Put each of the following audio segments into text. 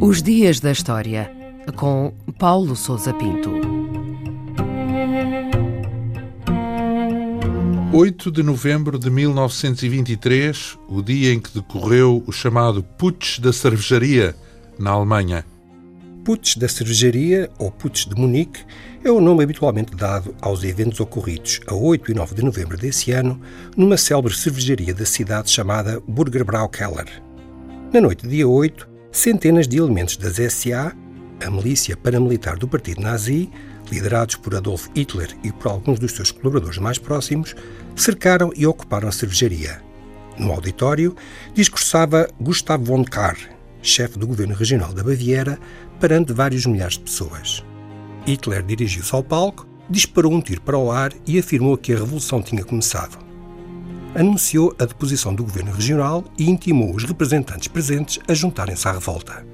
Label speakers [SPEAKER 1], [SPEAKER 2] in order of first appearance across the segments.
[SPEAKER 1] Os Dias da História, com Paulo Souza Pinto.
[SPEAKER 2] 8 de novembro de 1923, o dia em que decorreu o chamado Putsch da Cervejaria, na Alemanha.
[SPEAKER 3] Putsch da Cervejaria, ou Putsch de Munique, é o nome habitualmente dado aos eventos ocorridos a 8 e 9 de novembro desse ano numa célebre cervejaria da cidade chamada Burgerbrau Keller. Na noite de dia 8, centenas de elementos das SA, a milícia paramilitar do partido nazi, liderados por Adolf Hitler e por alguns dos seus colaboradores mais próximos, cercaram e ocuparam a cervejaria. No auditório, discursava Gustav von Kahr, chefe do governo regional da Baviera, perante vários milhares de pessoas. Hitler dirigiu-se ao palco, disparou um tiro para o ar e afirmou que a revolução tinha começado. Anunciou a deposição do governo regional e intimou os representantes presentes a juntarem-se à revolta.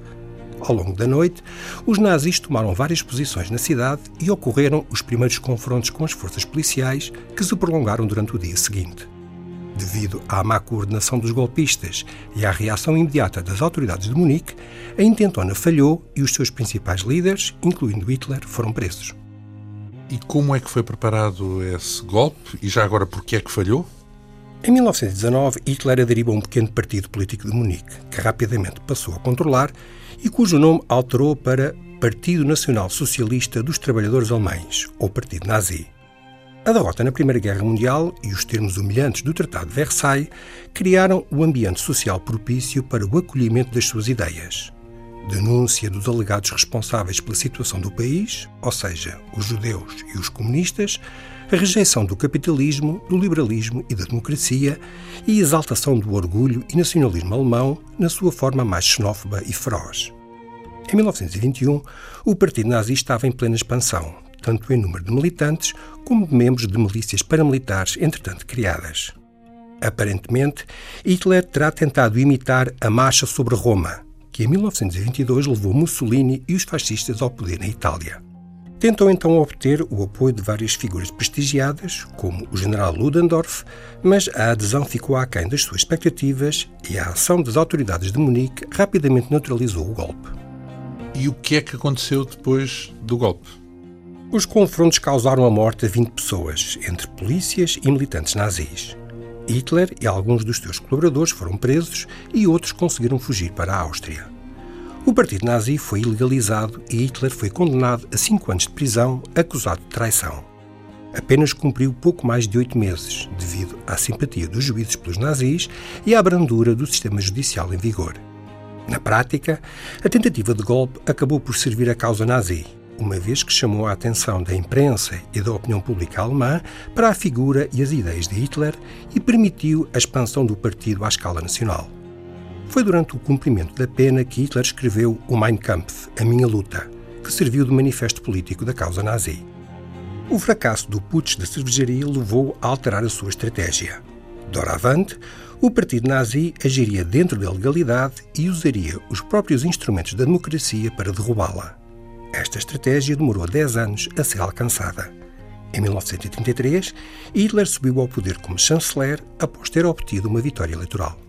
[SPEAKER 3] Ao longo da noite, os nazis tomaram várias posições na cidade e ocorreram os primeiros confrontos com as forças policiais que se prolongaram durante o dia seguinte. Devido à má coordenação dos golpistas e à reação imediata das autoridades de Munique, a intentona falhou e os seus principais líderes, incluindo Hitler, foram presos.
[SPEAKER 2] E como é que foi preparado esse golpe? E já agora, porquê é que falhou?
[SPEAKER 3] Em 1919, Hitler aderiu a um pequeno partido político de Munique, que rapidamente passou a controlar e cujo nome alterou para Partido Nacional Socialista dos Trabalhadores Alemães, ou Partido Nazi. A derrota na Primeira Guerra Mundial e os termos humilhantes do Tratado de Versailles criaram o ambiente social propício para o acolhimento das suas ideias. Denúncia dos alegados responsáveis pela situação do país, ou seja, os judeus e os comunistas, a rejeição do capitalismo, do liberalismo e da democracia e exaltação do orgulho e nacionalismo alemão na sua forma mais xenófoba e feroz. Em 1921, o Partido Nazi estava em plena expansão, tanto em número de militantes como de membros de milícias paramilitares entretanto criadas. Aparentemente, Hitler terá tentado imitar a Marcha sobre Roma, que em 1922 levou Mussolini e os fascistas ao poder na Itália. Tentou então obter o apoio de várias figuras prestigiadas, como o general Ludendorff, mas a adesão ficou aquém das suas expectativas e a ação das autoridades de Munique rapidamente neutralizou o golpe.
[SPEAKER 2] E o que é que aconteceu depois do golpe?
[SPEAKER 3] Os confrontos causaram a morte de 20 pessoas, entre polícias e militantes nazis. Hitler e alguns dos seus colaboradores foram presos e outros conseguiram fugir para a Áustria. O partido nazi foi ilegalizado e Hitler foi condenado a cinco anos de prisão, acusado de traição. Apenas cumpriu pouco mais de oito meses, devido à simpatia dos juízes pelos nazis e à brandura do sistema judicial em vigor. Na prática, a tentativa de golpe acabou por servir à causa nazi uma vez que chamou a atenção da imprensa e da opinião pública alemã para a figura e as ideias de Hitler e permitiu a expansão do partido à escala nacional. Foi durante o cumprimento da pena que Hitler escreveu o Mein Kampf, A Minha Luta, que serviu de manifesto político da causa nazi. O fracasso do putsch da cervejaria levou a alterar a sua estratégia. Doravante, o partido nazi agiria dentro da legalidade e usaria os próprios instrumentos da democracia para derrubá-la. Esta estratégia demorou 10 anos a ser alcançada. Em 1933, Hitler subiu ao poder como chanceler após ter obtido uma vitória eleitoral.